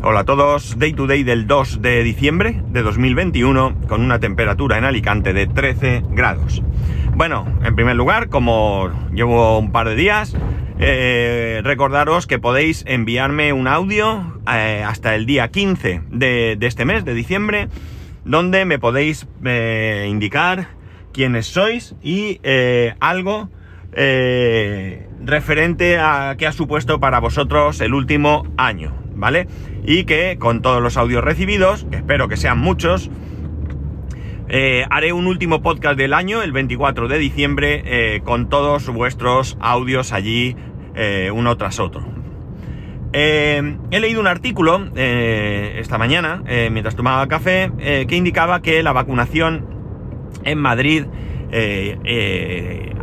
Hola a todos, Day to Day del 2 de diciembre de 2021 con una temperatura en Alicante de 13 grados. Bueno, en primer lugar, como llevo un par de días, eh, recordaros que podéis enviarme un audio eh, hasta el día 15 de, este mes, de diciembre, donde me podéis eh, indicar quiénes sois y algo referente a qué ha supuesto para vosotros el último año, ¿vale? Y que con todos los audios recibidos, espero que sean muchos, eh, haré un último podcast del año, el 24 de diciembre, eh, con todos vuestros audios allí, eh, uno tras otro. He leído un artículo esta mañana, mientras tomaba café, que indicaba que la vacunación en Madrid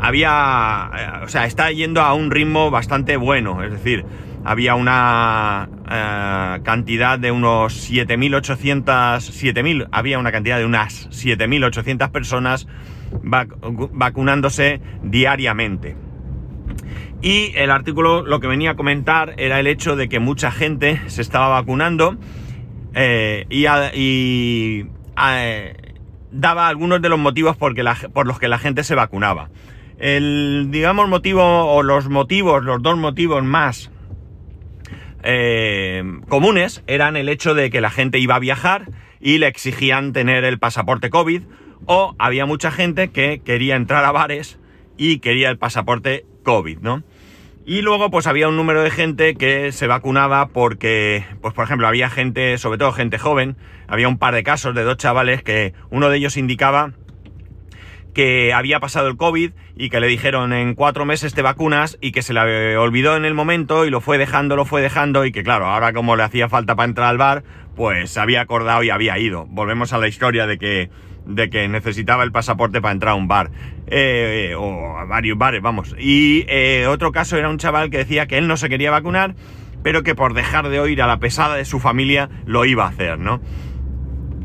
había, o sea, está yendo a un ritmo bastante bueno, es decir, había una cantidad de unos 7.800, 7.000, había una cantidad de unas 7.800 personas vac vacunándose diariamente. Y el artículo lo que venía a comentar era el hecho de que mucha gente se estaba vacunando eh, y, a, y daba algunos de los motivos por los que la gente se vacunaba. El, digamos, motivo o los motivos, los dos motivos más eh, comunes eran el hecho de que la gente iba a viajar y le exigían tener el pasaporte COVID o había mucha gente que quería entrar a bares y quería el pasaporte COVID, ¿no? Y luego pues había un número de gente que se vacunaba porque, pues por ejemplo, había gente, sobre todo gente joven, había un par de casos de dos chavales que uno de ellos indicaba que había pasado el COVID y que le dijeron en cuatro meses te vacunas y que se le olvidó en el momento y lo fue dejando, lo fue dejando y que claro, ahora como le hacía falta para entrar al bar, pues se había acordado y había ido. Volvemos a la historia de que, de que necesitaba el pasaporte para entrar a un bar. Eh, o a varios bares, vamos. Y eh, otro caso era un chaval que decía que él no se quería vacunar, pero que por dejar de oír a la pesada de su familia lo iba a hacer, ¿no?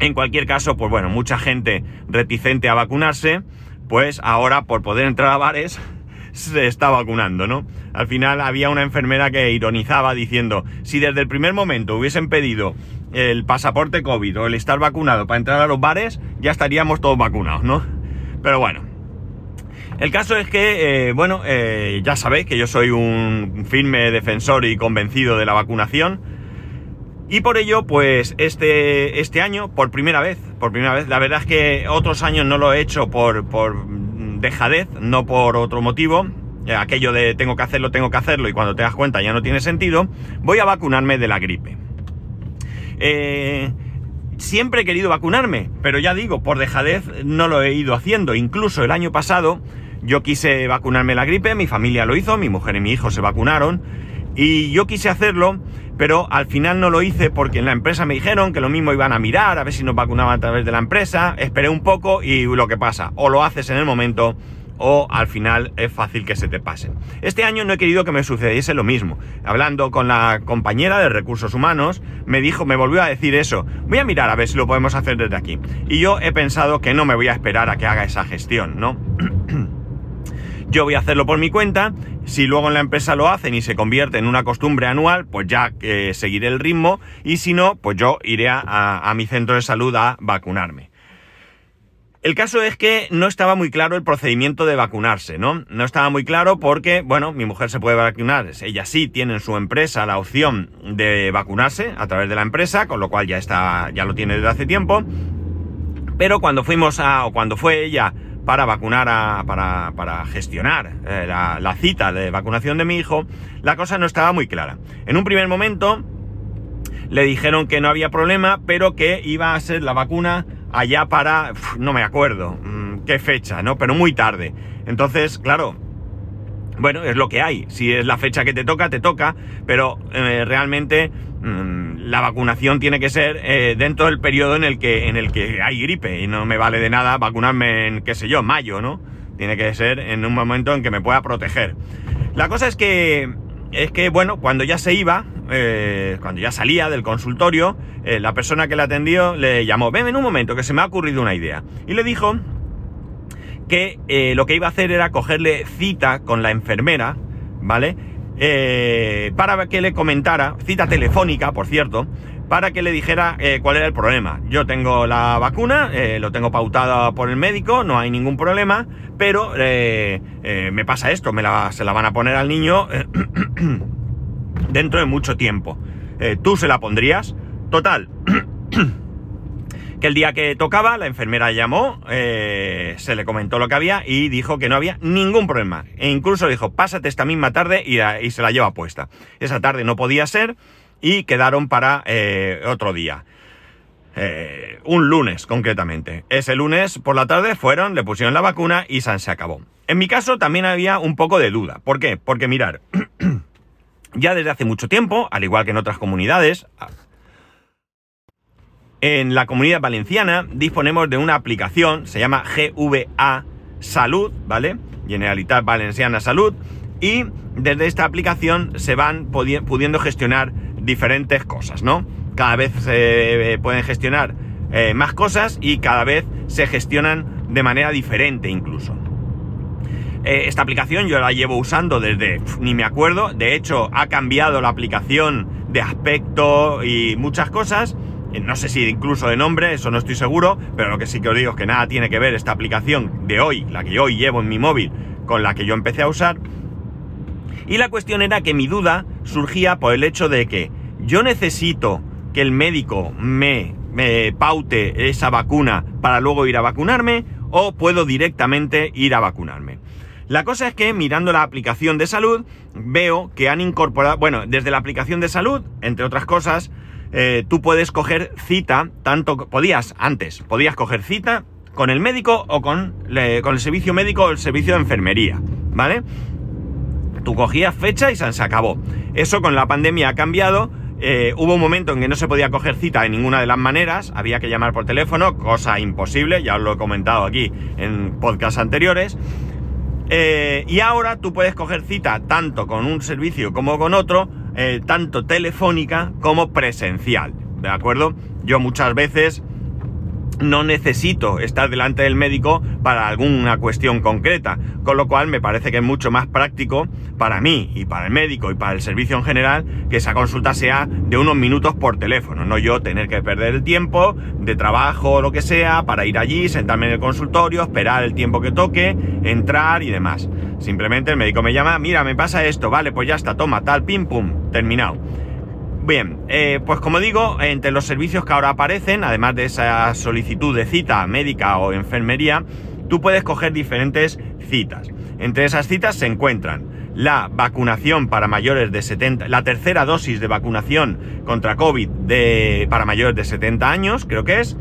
En cualquier caso, pues bueno, mucha gente reticente a vacunarse pues ahora por poder entrar a bares se está vacunando, ¿no? Al final había una enfermera que ironizaba diciendo, si desde el primer momento hubiesen pedido el pasaporte COVID o el estar vacunado para entrar a los bares, ya estaríamos todos vacunados, ¿no? Pero bueno. El caso es que, eh, bueno, eh, ya sabéis que yo soy un firme defensor y convencido de la vacunación. Y por ello, pues este, este año, por primera vez, por primera vez, la verdad es que otros años no lo he hecho por, por dejadez, no por otro motivo, aquello de tengo que hacerlo, tengo que hacerlo y cuando te das cuenta ya no tiene sentido, voy a vacunarme de la gripe. Eh, siempre he querido vacunarme, pero ya digo, por dejadez no lo he ido haciendo. Incluso el año pasado yo quise vacunarme la gripe, mi familia lo hizo, mi mujer y mi hijo se vacunaron y yo quise hacerlo, pero al final no lo hice porque en la empresa me dijeron que lo mismo iban a mirar, a ver si nos vacunaban a través de la empresa. Esperé un poco y lo que pasa, o lo haces en el momento o al final es fácil que se te pase. Este año no he querido que me sucediese lo mismo. Hablando con la compañera de recursos humanos, me dijo, me volvió a decir eso. Voy a mirar a ver si lo podemos hacer desde aquí. Y yo he pensado que no me voy a esperar a que haga esa gestión, ¿no? yo voy a hacerlo por mi cuenta. Si luego en la empresa lo hacen y se convierte en una costumbre anual, pues ya eh, seguiré el ritmo. Y si no, pues yo iré a mi centro de salud a vacunarme. El caso es que no estaba muy claro el procedimiento de vacunarse, ¿no? No estaba muy claro porque, bueno, mi mujer se puede vacunar, ella sí tiene en su empresa la opción de vacunarse a través de la empresa, con lo cual ya está, ya lo tiene desde hace tiempo. Pero cuando fuimos a, o cuando fue ella para vacunar, a, para, para gestionar eh, la, la cita de vacunación de mi hijo, la cosa no estaba muy clara. En un primer momento le dijeron que no había problema, pero que iba a ser la vacuna allá para, no me acuerdo mmm, qué fecha, ¿no? Pero muy tarde. Entonces, claro, bueno, es lo que hay. Si es la fecha que te toca, te toca, pero eh, realmente mmm, la vacunación tiene que ser eh, dentro del periodo en el que en el que hay gripe y no me vale de nada vacunarme en qué sé yo, mayo, ¿no? Tiene que ser en un momento en que me pueda proteger. La cosa es que es que bueno, cuando ya se iba, eh, cuando ya salía del consultorio, eh, la persona que le atendió le llamó, ven en un momento que se me ha ocurrido una idea. Y le dijo que eh, lo que iba a hacer era cogerle cita con la enfermera, ¿vale? Para que le comentara, cita telefónica, por cierto, para que le dijera cuál era el problema. Yo tengo la vacuna, lo tengo pautado por el médico, no hay ningún problema, pero me pasa esto, se la van a poner al niño dentro de mucho tiempo. ¿Tú se la pondrías? Total. que el día que tocaba, la enfermera llamó, se le comentó lo que había y dijo que no había ningún problema. E incluso dijo, pásate esta misma tarde y, se la lleva puesta. Esa tarde no podía ser y quedaron para eh, otro día. Eh, un lunes concretamente. Ese lunes por la tarde fueron, le pusieron la vacuna y se acabó. En mi caso también había un poco de duda. ¿Por qué? Porque mirar, ya desde hace mucho tiempo, al igual que en otras comunidades, en la comunidad valenciana disponemos de una aplicación, se llama GVA Salud, ¿vale? Generalitat Valenciana Salud, y desde esta aplicación se van pudiendo gestionar diferentes cosas, ¿no? Cada vez se eh, pueden gestionar eh, más cosas y cada vez se gestionan de manera diferente incluso. Eh, esta aplicación yo la llevo usando desde, ni me acuerdo, de hecho ha cambiado la aplicación de aspecto y muchas cosas, no sé si incluso de nombre, eso no estoy seguro, pero lo que sí que os digo es que nada tiene que ver esta aplicación de hoy, la que yo hoy llevo en mi móvil, con la que yo empecé a usar. Y la cuestión era que mi duda surgía por el hecho de que yo necesito que el médico me, paute esa vacuna para luego ir a vacunarme o puedo directamente ir a vacunarme. La cosa es que mirando la aplicación de salud veo que han incorporado, bueno, desde la aplicación de salud, entre otras cosas, eh, tú puedes coger cita, tanto podías antes, podías coger cita con el médico o con, con el servicio médico o el servicio de enfermería, ¿vale? Tú cogías fecha y se acabó. Eso con la pandemia ha cambiado eh, hubo un momento en que no se podía coger cita de ninguna de las maneras, había que llamar por teléfono, cosa imposible, ya os lo he comentado aquí en podcasts anteriores. Eh, y ahora tú puedes coger cita tanto con un servicio como con otro, eh, tanto telefónica como presencial. ¿De acuerdo? Yo muchas veces no necesito estar delante del médico para alguna cuestión concreta, con lo cual me parece que es mucho más práctico para mí y para el médico y para el servicio en general que esa consulta sea de unos minutos por teléfono, no yo tener que perder el tiempo de trabajo o lo que sea para ir allí, sentarme en el consultorio, esperar el tiempo que toque, entrar y demás. Simplemente el médico me llama, mira, me pasa esto, vale, pues ya está, toma, tal, pim, pum, terminado. Bien, eh, pues como digo, entre los servicios que ahora aparecen, además de esa solicitud de cita médica o enfermería, tú puedes coger diferentes citas. Entre esas citas se encuentran la vacunación para mayores de 70, la tercera dosis de vacunación contra COVID para mayores de 70 años, creo que es,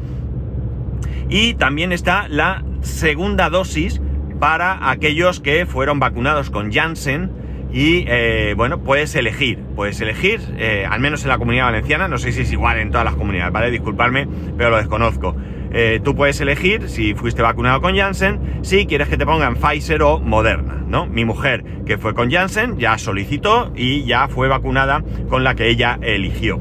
y también está la segunda dosis para aquellos que fueron vacunados con Janssen y eh, bueno, puedes elegir, puedes elegir, eh, al menos en la comunidad valenciana, no sé si es igual en todas las comunidades, ¿vale? Disculpadme, pero lo desconozco. Eh, tú puedes elegir, si fuiste vacunado con Janssen, si quieres que te pongan Pfizer o Moderna, ¿no? Mi mujer, que fue con Janssen, ya solicitó y ya fue vacunada con la que ella eligió.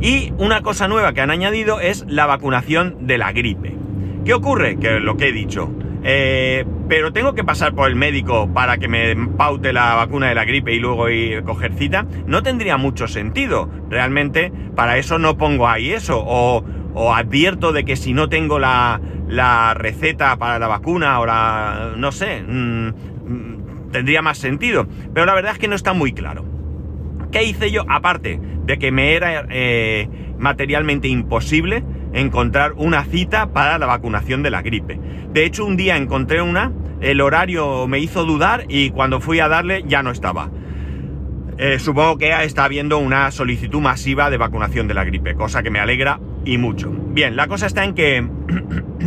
Y una cosa nueva que han añadido es la vacunación de la gripe. ¿Qué ocurre? Que lo que he dicho, eh, pero tengo que pasar por el médico para que me paute la vacuna de la gripe y luego ir coger cita. No tendría mucho sentido. Realmente, para eso no pongo ahí eso. O, advierto de que si no tengo la, receta para la vacuna o la. no sé. Mm, tendría más sentido. Pero la verdad es que no está muy claro. ¿Qué hice yo? Aparte de que me era eh, materialmente imposible encontrar una cita para la vacunación de la gripe. De hecho, un día encontré una, el horario me hizo dudar y cuando fui a darle ya no estaba. Eh, supongo que está habiendo una solicitud masiva de vacunación de la gripe, cosa que me alegra y mucho. Bien, la cosa está en que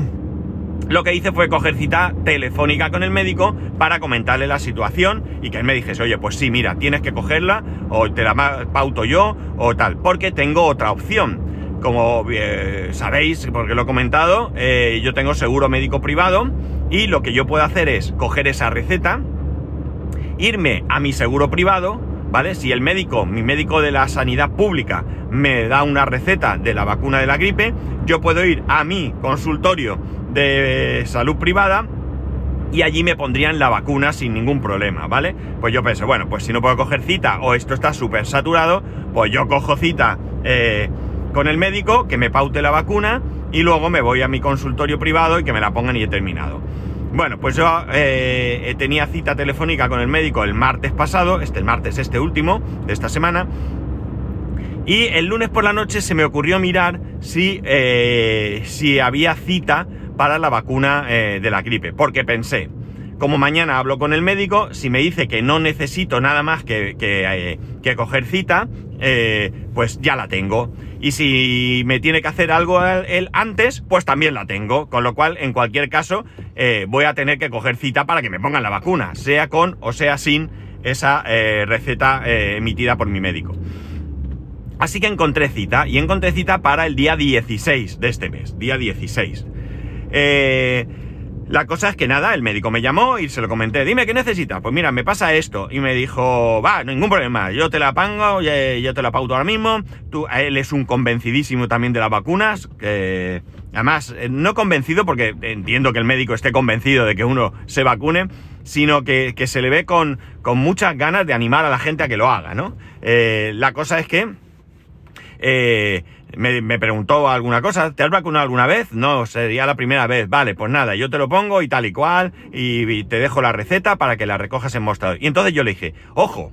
lo que hice fue coger cita telefónica con el médico para comentarle la situación y que él me dijese, oye, pues sí, mira, tienes que cogerla o te la pauto yo o tal, porque tengo otra opción como eh, sabéis, porque lo he comentado, eh, yo tengo seguro médico privado y lo que yo puedo hacer es coger esa receta, irme a mi seguro privado, ¿vale? Si el médico, mi médico de la sanidad pública, me da una receta de la vacuna de la gripe, yo puedo ir a mi consultorio de salud privada y allí me pondrían la vacuna sin ningún problema, ¿vale? Pues yo pensé, bueno, pues si no puedo coger cita o esto está súper saturado, pues yo cojo cita eh, con el médico, que me paute la vacuna y luego me voy a mi consultorio privado y que me la pongan y he terminado. Bueno, pues yo eh, tenía cita telefónica con el médico el martes pasado, este el martes este último de esta semana, y el lunes por la noche se me ocurrió mirar si, eh, si había cita para la vacuna eh, de la gripe, porque pensé, como mañana hablo con el médico, si me dice que no necesito nada más que, que, coger cita, pues ya la tengo. Y si me tiene que hacer algo él antes, pues también la tengo. Con lo cual, en cualquier caso, eh, voy a tener que coger cita para que me pongan la vacuna, sea con o sea sin esa eh, receta eh, emitida por mi médico. Así que encontré cita, y encontré cita para el día 16 de este mes, día 16. Eh, la cosa es que nada, el médico me llamó y se lo comenté. Dime, ¿qué necesitas? Pues mira, me pasa esto. Y me dijo, va, ningún problema, yo te la pongo, yo te la pauto ahora mismo. Tú, él es un convencidísimo también de las vacunas, que además, eh, no convencido porque entiendo que el médico esté convencido de que uno se vacune, sino que, se le ve con, con, muchas ganas de animar a la gente a que lo haga, ¿no? Eh, la cosa es que... Eh, me, preguntó alguna cosa, ¿te has vacunado alguna vez? No, sería la primera vez. Vale, pues nada, yo te lo pongo y tal y cual, y, te dejo la receta para que la recojas en mostrador. Y entonces yo le dije, ojo,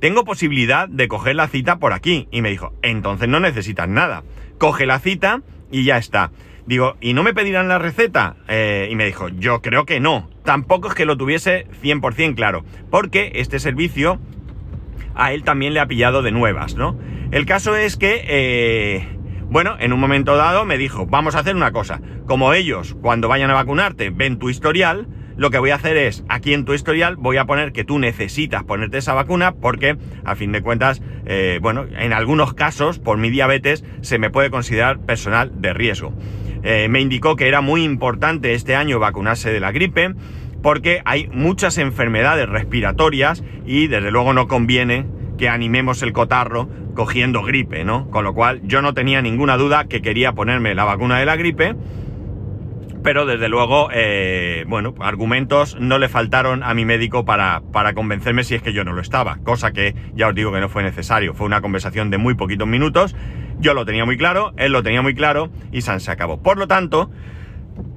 tengo posibilidad de coger la cita por aquí. Y me dijo, entonces no necesitas nada. Coge la cita y ya está. Digo, ¿y no me pedirán la receta? Eh, y me dijo, yo creo que no. Tampoco es que lo tuviese 100% claro. Porque este servicio a él también le ha pillado de nuevas, ¿no? El caso es que, eh, bueno, en un momento dado me dijo, vamos a hacer una cosa. Como ellos, cuando vayan a vacunarte, ven tu historial, lo que voy a hacer es, aquí en tu historial, voy a poner que tú necesitas ponerte esa vacuna porque, a fin de cuentas, eh, bueno, en algunos casos, por mi diabetes, se me puede considerar personal de riesgo. Eh, me indicó que era muy importante este año vacunarse de la gripe porque hay muchas enfermedades respiratorias y desde luego no conviene que animemos el cotarro cogiendo gripe, ¿no? Con lo cual yo no tenía ninguna duda que quería ponerme la vacuna de la gripe, pero desde luego, eh, bueno, argumentos no le faltaron a mi médico para, para convencerme si es que yo no lo estaba, cosa que ya os digo que no fue necesario, fue una conversación de muy poquitos minutos, yo lo tenía muy claro, él lo tenía muy claro y se acabó. Por lo tanto,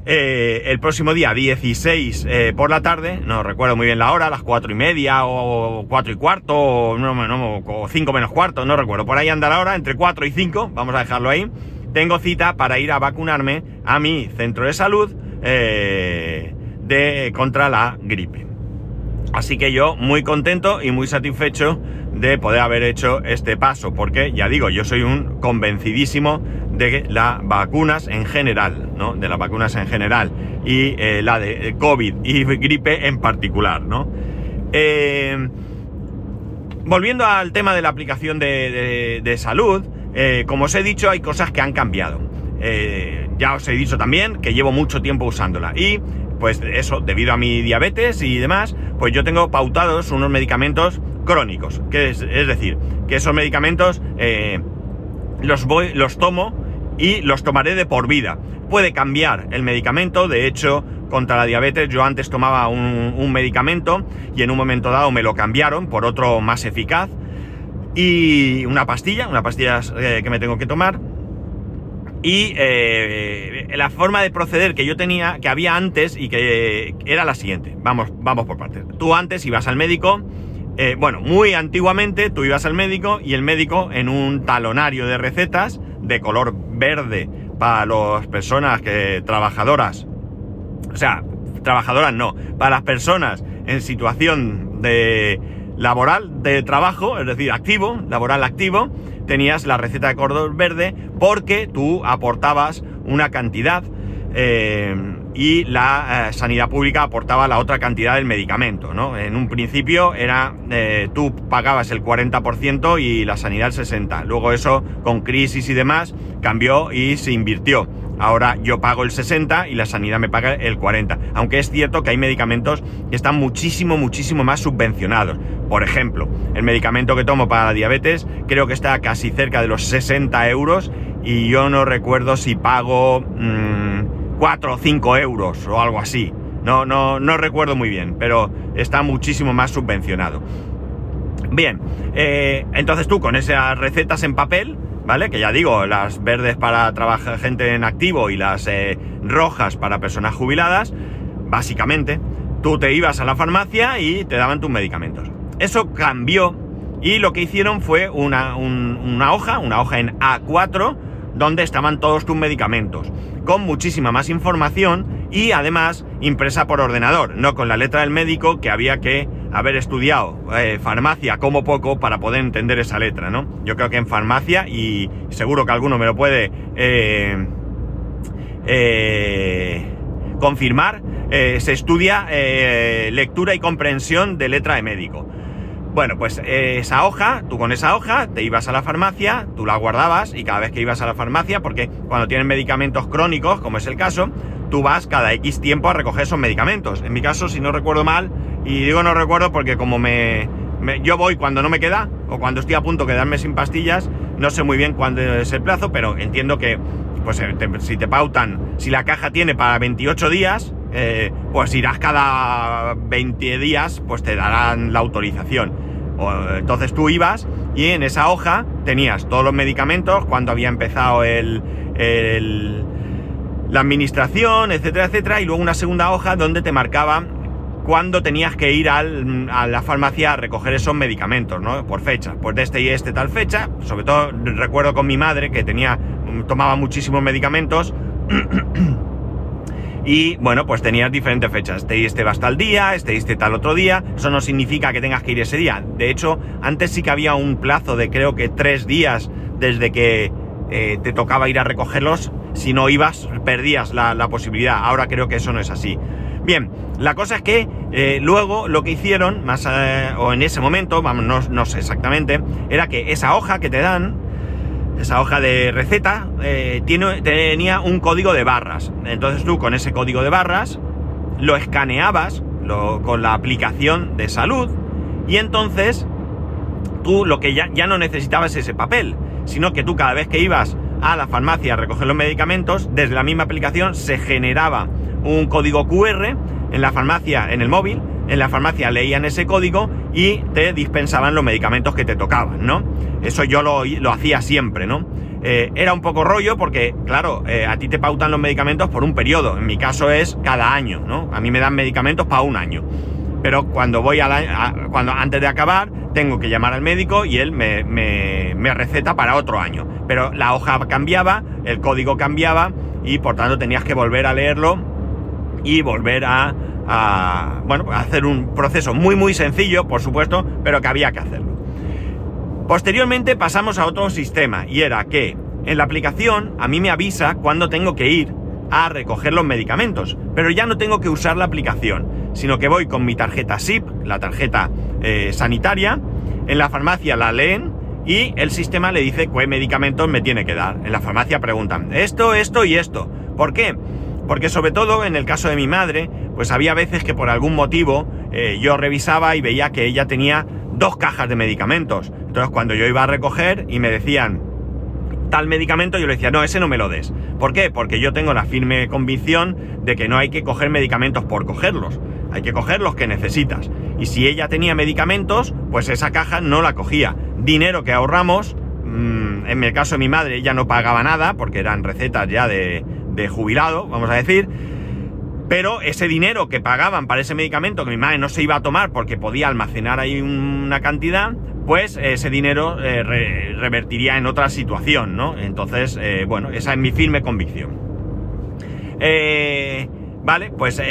eh, el próximo día 16 eh, por la tarde, no recuerdo muy bien la hora, las cuatro y media o cuatro y cuarto o, no, o cinco menos cuarto, no recuerdo, por ahí anda la hora, entre 4 y 5, vamos a dejarlo ahí, tengo cita para ir a vacunarme a mi centro de salud eh, de, contra la gripe. Así que yo muy contento y muy satisfecho de poder haber hecho este paso, porque ya digo, yo soy un convencidísimo de las vacunas en general, ¿no? De las vacunas en general y eh, la de COVID y gripe en particular, ¿no? Eh, volviendo al tema de la aplicación de, salud, eh, como os he dicho, hay cosas que han cambiado. ya os he dicho también que llevo mucho tiempo usándola y pues eso, debido a mi diabetes y demás, pues yo tengo pautados unos medicamentos crónicos, que es, decir, que esos medicamentos los voy, los tomo y los tomaré de por vida. Puede cambiar el medicamento, de hecho, contra la diabetes yo antes tomaba un, medicamento y en un momento dado me lo cambiaron por otro más eficaz y una pastilla, una pastilla eh, que me tengo que tomar. Y eh, la forma de proceder que yo tenía, que había antes y que era la siguiente. Vamos, vamos por partes. Tú antes ibas al médico, eh, bueno, muy antiguamente tú ibas al médico y el médico en un talonario de recetas de color verde para las personas que trabajadoras, o sea, trabajadoras no, para las personas en situación de laboral de trabajo, es decir, activo, laboral activo, tenías la receta de color verde porque tú aportabas una cantidad eh, y la eh, sanidad pública aportaba la otra cantidad del medicamento, ¿no? En un principio era, eh, tú pagabas el 40% y la sanidad el 60%. Luego eso, con crisis y demás, cambió y se invirtió. Ahora yo pago el 60 y la sanidad me paga el 40. Aunque es cierto que hay medicamentos que están muchísimo, muchísimo más subvencionados. Por ejemplo, el medicamento que tomo para la diabetes creo que está casi cerca de los 60 euros y yo no recuerdo si pago... Mmm, 4 o 5 euros o algo así. No, no, no recuerdo muy bien, pero está muchísimo más subvencionado. Bien, eh, entonces tú con esas recetas en papel, ¿vale? Que ya digo, las verdes para trabajar gente en activo y las eh, rojas para personas jubiladas, básicamente, tú te ibas a la farmacia y te daban tus medicamentos. Eso cambió y lo que hicieron fue una, una hoja, una hoja en A4, donde estaban todos tus medicamentos, con muchísima más información y además impresa por ordenador, no con la letra del médico que había que haber estudiado eh, farmacia como poco para poder entender esa letra, ¿no? Yo creo que en farmacia, y seguro que alguno me lo puede eh, eh, confirmar, se estudia lectura y comprensión de letra de médico. Bueno, pues esa hoja, tú con esa hoja te ibas a la farmacia, tú la guardabas y cada vez que ibas a la farmacia, porque cuando tienes medicamentos crónicos, como es el caso, tú vas cada X tiempo a recoger esos medicamentos. En mi caso, si no recuerdo mal, y digo no recuerdo porque como me, yo voy cuando no me queda o cuando estoy a punto de quedarme sin pastillas, no sé muy bien cuándo es el plazo, pero entiendo que pues eh, si te pautan, si la caja tiene para 28 días, eh, pues irás cada 20 días, pues te darán la autorización. entonces tú ibas y en esa hoja tenías todos los medicamentos, cuando había empezado el, el la administración, etcétera, etcétera, y luego una segunda hoja donde te marcaba cuándo tenías que ir a la farmacia a recoger esos medicamentos, ¿no? Por fecha, pues de este y este tal fecha, sobre todo recuerdo con mi madre que tenía, tomaba muchísimos medicamentos, y bueno, pues tenías diferentes fechas, este y este va hasta el día, este y este tal otro día, eso no significa que tengas que ir ese día, de hecho, antes sí que había un plazo de creo que tres días desde que eh, te tocaba ir a recogerlos si no ibas, perdías la, posibilidad. Ahora creo que eso no es así. Bien, la cosa es que eh, luego lo que hicieron, más eh, o en ese momento, vamos, no, sé exactamente, era que esa hoja que te dan, esa hoja de receta, eh, tenía un código de barras. Entonces tú con ese código de barras lo escaneabas con la aplicación de salud y entonces tú lo que ya, ya no necesitabas ese papel, sino que tú cada vez que ibas a la farmacia a recoger los medicamentos, desde la misma aplicación se generaba un código QR en la farmacia, en el móvil, en la farmacia leían ese código y te dispensaban los medicamentos que te tocaban, ¿no? Eso yo lo, hacía siempre, ¿no? Eh, era un poco rollo porque, claro, eh, a ti te pautan los medicamentos por un periodo, en mi caso es cada año, ¿no? A mí me dan medicamentos para un año. Pero cuando voy a, la, cuando antes de acabar, tengo que llamar al médico y él me, me, receta para otro año. Pero la hoja cambiaba, el código cambiaba y por tanto tenías que volver a leerlo y volver a, a, bueno, hacer un proceso muy muy sencillo, por supuesto, pero que había que hacerlo. Posteriormente pasamos a otro sistema y era que en la aplicación a mí me avisa cuando tengo que ir a recoger los medicamentos, pero ya no tengo que usar la aplicación, sino que voy con mi tarjeta SIP, la tarjeta eh, sanitaria, en la farmacia la leen y el sistema le dice qué medicamentos me tiene que dar. En la farmacia preguntan, esto, esto y esto. ¿Por qué? Porque sobre todo en el caso de mi madre, pues había veces que por algún motivo eh, yo revisaba y veía que ella tenía dos cajas de medicamentos. Entonces cuando yo iba a recoger y me decían, tal medicamento, yo le decía, no, ese no me lo des. ¿Por qué? Porque yo tengo la firme convicción de que no hay que coger medicamentos por cogerlos, hay que coger los que necesitas. Y si ella tenía medicamentos, pues esa caja no la cogía. Dinero que ahorramos, mm, en el caso de mi madre, ella no pagaba nada, porque eran recetas ya de, de jubilado, vamos a decir. Pero ese dinero que pagaban para ese medicamento que mi madre no se iba a tomar porque podía almacenar ahí una cantidad, pues ese dinero eh, revertiría en otra situación, ¿no? Entonces, eh, bueno, esa es mi firme convicción. Eh, vale, pues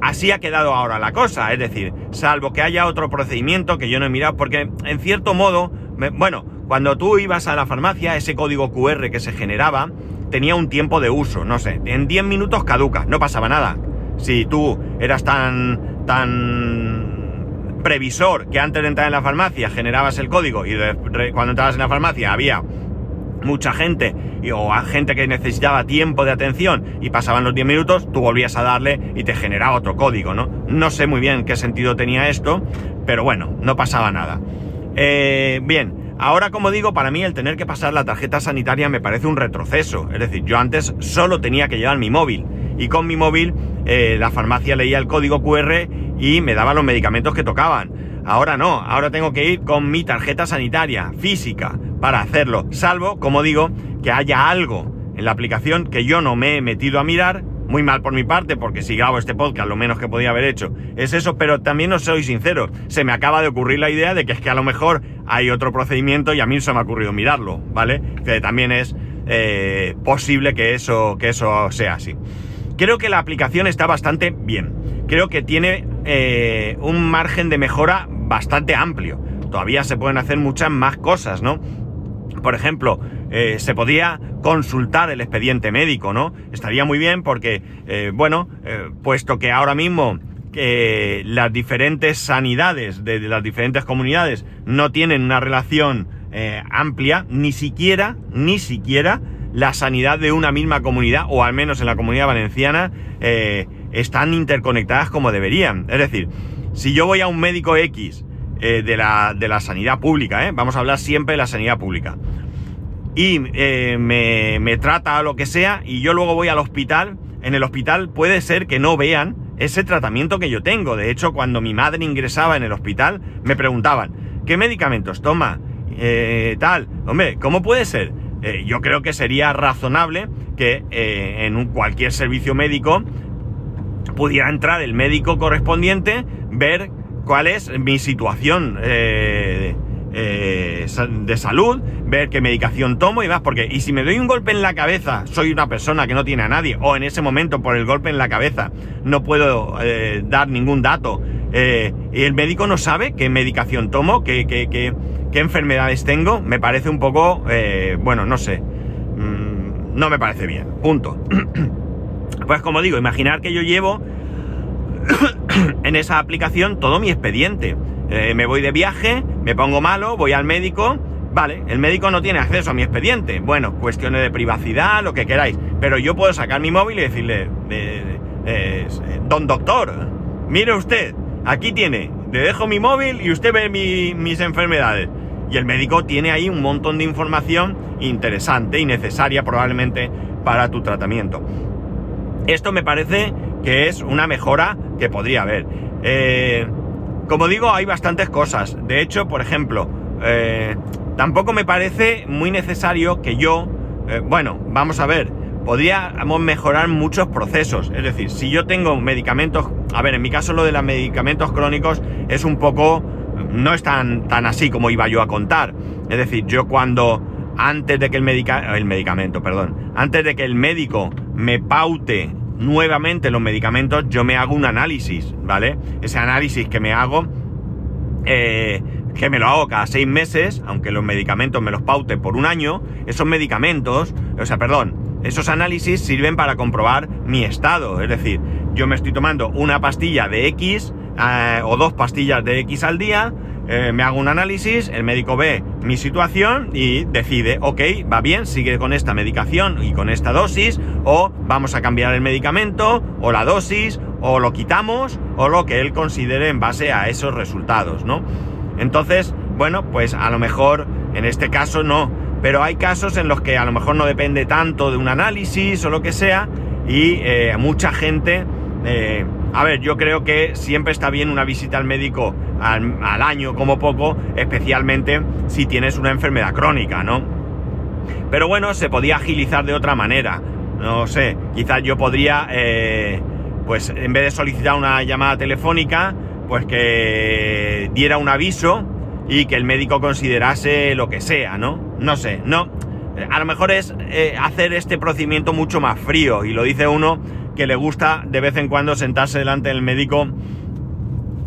así ha quedado ahora la cosa, es decir, salvo que haya otro procedimiento que yo no he mirado, porque en cierto modo, bueno, cuando tú ibas a la farmacia, ese código QR que se generaba tenía un tiempo de uso, no sé, en 10 minutos caduca, no pasaba nada. Si tú eras tan, tan previsor que antes de entrar en la farmacia generabas el código y cuando entrabas en la farmacia había mucha gente o gente que necesitaba tiempo de atención y pasaban los 10 minutos, tú volvías a darle y te generaba otro código, ¿no? No sé muy bien qué sentido tenía esto, pero bueno, no pasaba nada. Eh, bien, ahora como digo, para mí el tener que pasar la tarjeta sanitaria me parece un retroceso. Es decir, yo antes solo tenía que llevar mi móvil y con mi móvil eh, la farmacia leía el código QR y me daba los medicamentos que tocaban. Ahora no, ahora tengo que ir con mi tarjeta sanitaria física para hacerlo, salvo, como digo, que haya algo en la aplicación que yo no me he metido a mirar muy mal por mi parte, porque si grabo este podcast, lo menos que podía haber hecho es eso, pero también no soy sincero. Se me acaba de ocurrir la idea de que es que a lo mejor hay otro procedimiento y a mí se me ha ocurrido mirarlo, ¿vale? Que también es eh, posible que eso, que eso sea así. Creo que la aplicación está bastante bien. Creo que tiene eh, un margen de mejora bastante amplio. Todavía se pueden hacer muchas más cosas, ¿no? Por ejemplo, eh, se podía consultar el expediente médico, ¿no? Estaría muy bien porque, eh, bueno, puesto que ahora mismo las diferentes sanidades de, las diferentes comunidades no tienen una relación amplia, ni siquiera, ni siquiera la sanidad de una misma comunidad, o al menos en la comunidad valenciana, están interconectadas como deberían. Es decir, si yo voy a un médico X de, la, de la sanidad pública, vamos a hablar siempre de la sanidad pública, y eh, me, me trata lo que sea y yo luego voy al hospital, en el hospital puede ser que no vean ese tratamiento que yo tengo. De hecho, cuando mi madre ingresaba en el hospital, me preguntaban, ¿qué medicamentos toma? Eh, tal, hombre, ¿cómo puede ser? Eh, yo creo que sería razonable que en un, cualquier servicio médico pudiera entrar el médico correspondiente, ver cuál es mi situación eh, de salud, ver qué medicación tomo y más, porque y si me doy un golpe en la cabeza, soy una persona que no tiene a nadie, o en ese momento por el golpe en la cabeza no puedo eh, dar ningún dato, eh, y el médico no sabe qué medicación tomo, qué, qué, qué, qué enfermedades tengo, me parece un poco, bueno, no sé, mm, no me parece bien, punto. pues como digo, imaginar que yo llevo en esa aplicación todo mi expediente. Eh, me voy de viaje, me pongo malo, voy al médico, vale, el médico no tiene acceso a mi expediente. Bueno, cuestiones de privacidad, lo que queráis, pero yo puedo sacar mi móvil y decirle, don doctor, mire usted, aquí tiene, le dejo mi móvil y usted ve mis enfermedades. Y el médico tiene ahí un montón de información interesante y necesaria probablemente para tu tratamiento. Esto me parece que es una mejora que podría haber. Eh, como digo, hay bastantes cosas. De hecho, por ejemplo, eh, tampoco me parece muy necesario que yo, eh, bueno, vamos a ver, podríamos mejorar muchos procesos. Es decir, si yo tengo medicamentos, a ver, en mi caso lo de los medicamentos crónicos es un poco, no es tan, tan así como iba yo a contar. Es decir, yo cuando, antes de que el, el medicamento, perdón, antes de que el médico me paute nuevamente los medicamentos, yo me hago un análisis, ¿vale? Ese análisis que me hago, eh, que me lo hago cada seis meses, aunque los medicamentos me los paute por un año, esos medicamentos, o sea, perdón, esos análisis sirven para comprobar mi estado, es decir, yo me estoy tomando una pastilla de X eh, o dos pastillas de X al día, eh, me hago un análisis, el médico ve mi situación y decide, ok, va bien, sigue con esta medicación y con esta dosis, o vamos a cambiar el medicamento, o la dosis, o lo quitamos, o lo que él considere en base a esos resultados, ¿no? Entonces, bueno, pues a lo mejor en este caso no, pero hay casos en los que a lo mejor no depende tanto de un análisis o lo que sea, y eh, mucha gente... Eh, a ver, yo creo que siempre está bien una visita al médico al, año como poco, especialmente si tienes una enfermedad crónica, ¿no? Pero bueno, se podía agilizar de otra manera. No sé, quizás yo podría, eh, pues en vez de solicitar una llamada telefónica, pues que diera un aviso y que el médico considerase lo que sea, ¿no? No sé, no. A lo mejor es eh, hacer este procedimiento mucho más frío y lo dice uno que le gusta de vez en cuando sentarse delante del médico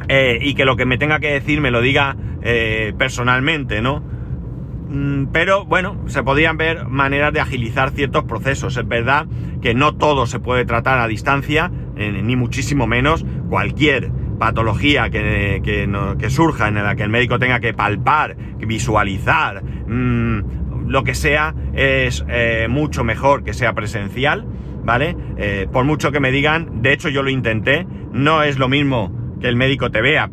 eh, y que lo que me tenga que decir me lo diga eh, personalmente, ¿no? Mm, pero bueno, se podrían ver maneras de agilizar ciertos procesos. Es verdad que no todo se puede tratar a distancia, ni muchísimo menos. Cualquier patología que, que, surja en la que el médico tenga que palpar, visualizar, mm, lo que sea, es mucho mejor que sea presencial. ¿vale? Eh, por mucho que me digan, de hecho yo lo intenté, no es lo mismo que el médico te vea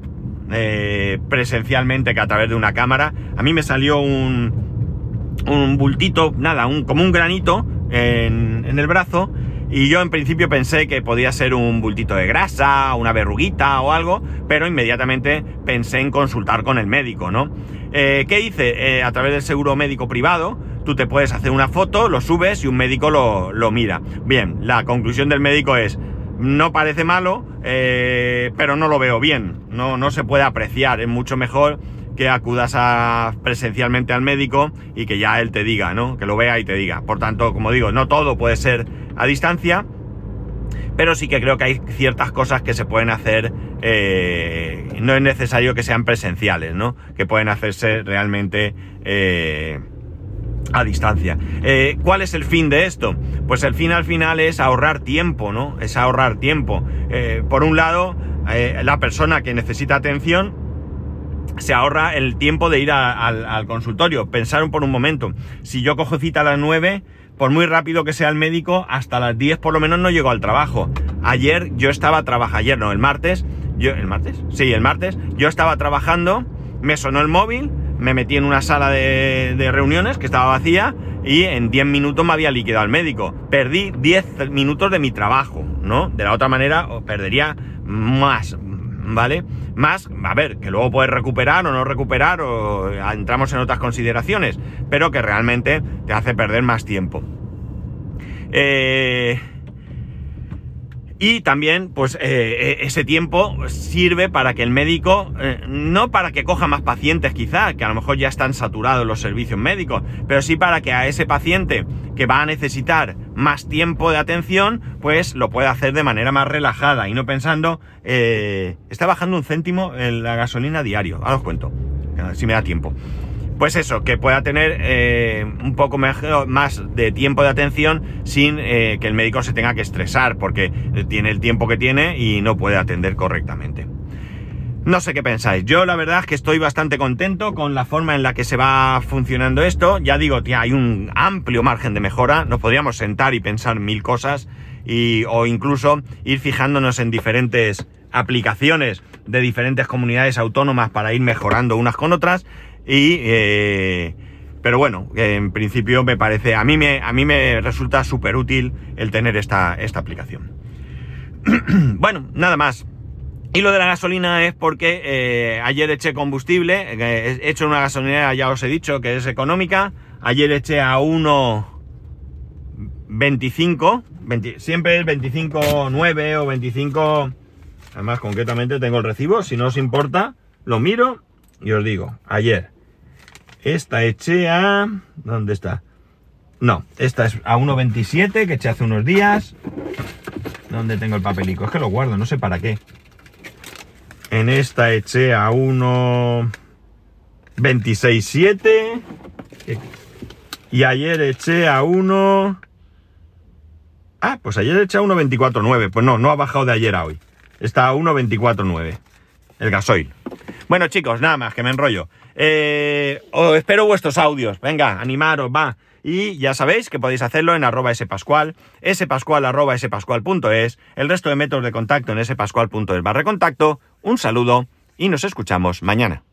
eh, presencialmente que a través de una cámara. A mí me salió un, un bultito, nada, un, como un granito en, el brazo Y yo en principio pensé que podía ser un bultito de grasa, una verruguita o algo, pero inmediatamente pensé en consultar con el médico, ¿no? Eh, ¿Qué hice? Eh, a través del seguro médico privado, tú te puedes hacer una foto, lo subes y un médico lo, lo mira. Bien, la conclusión del médico es, no parece malo, eh, pero no lo veo bien, no, no se puede apreciar, es mucho mejor que acudas a, presencialmente al médico y que ya él te diga, ¿no? Que lo vea y te diga. Por tanto, como digo, no todo puede ser a distancia, pero sí que creo que hay ciertas cosas que se pueden hacer, eh, no es necesario que sean presenciales, ¿no? Que pueden hacerse realmente eh, a distancia. Eh, ¿Cuál es el fin de esto? Pues el fin al final es ahorrar tiempo, ¿no? Es ahorrar tiempo. por un lado, la persona que necesita atención se ahorra el tiempo de ir al, consultorio. Pensar por un momento, si yo cojo cita a las 9, por muy rápido que sea el médico, hasta las 10 por lo menos no llego al trabajo. Ayer yo estaba trabajando, ayer no, el martes, yo, ¿el martes? Sí, el martes, yo estaba trabajando, me sonó el móvil, me metí en una sala de, de reuniones que estaba vacía y en 10 minutos me había liquidado el médico. Perdí 10 minutos de mi trabajo, ¿no? De la otra manera perdería más, ¿vale? Más, a ver, que luego puedes recuperar o no recuperar o entramos en otras consideraciones, pero que realmente te hace perder más tiempo. Eh, y también, pues, eh, e-, ese tiempo sirve para que el médico, eh, no para que coja más pacientes quizá, que a lo mejor ya están saturados los servicios médicos, pero sí para que a ese paciente que va a necesitar más tiempo de atención, pues lo pueda hacer de manera más relajada y no pensando, eh, está bajando un céntimo en la gasolina diario, ahora os cuento, si me da tiempo pues eso, que pueda tener eh, un poco más de tiempo de atención sin eh, que el médico se tenga que estresar, porque tiene el tiempo que tiene y no puede atender correctamente. No sé qué pensáis. Yo la verdad es que estoy bastante contento con la forma en la que se va funcionando esto. Ya digo, tía, hay un amplio margen de mejora. Nos podríamos sentar y pensar mil cosas y, o incluso ir fijándonos en diferentes aplicaciones de diferentes comunidades autónomas para ir mejorando unas con otras. Y, eh, pero bueno, en principio me parece, a mí me, a mí me resulta súper útil el tener esta, esta aplicación. bueno, nada más. Y lo de la gasolina es porque eh, ayer eché combustible, eh, he hecho una gasolinera, ya os he dicho, que es económica. Ayer eché a 1.25, siempre es 25.9 o 25... Además, concretamente tengo el recibo, si no os importa, lo miro y os digo, ayer, esta eché a... ¿Dónde está? No, esta es a 1.27 que eché hace unos días. ¿Dónde tengo el papelico? Es que lo guardo, no sé para qué. En esta eché a 1.26.7. Y ayer eché a 1... Ah, pues ayer eché a 1.24.9. Pues no, no ha bajado de ayer a hoy. Está a 1.24.9. El gasoil. Bueno, chicos, nada más, que me enrollo. Eh, os espero vuestros audios. Venga, animaros, va. Y ya sabéis que podéis hacerlo en arroba spascual, spascual arroba spascual.es, el resto de métodos de contacto en spascual.es barra contacto. Un saludo y nos escuchamos mañana.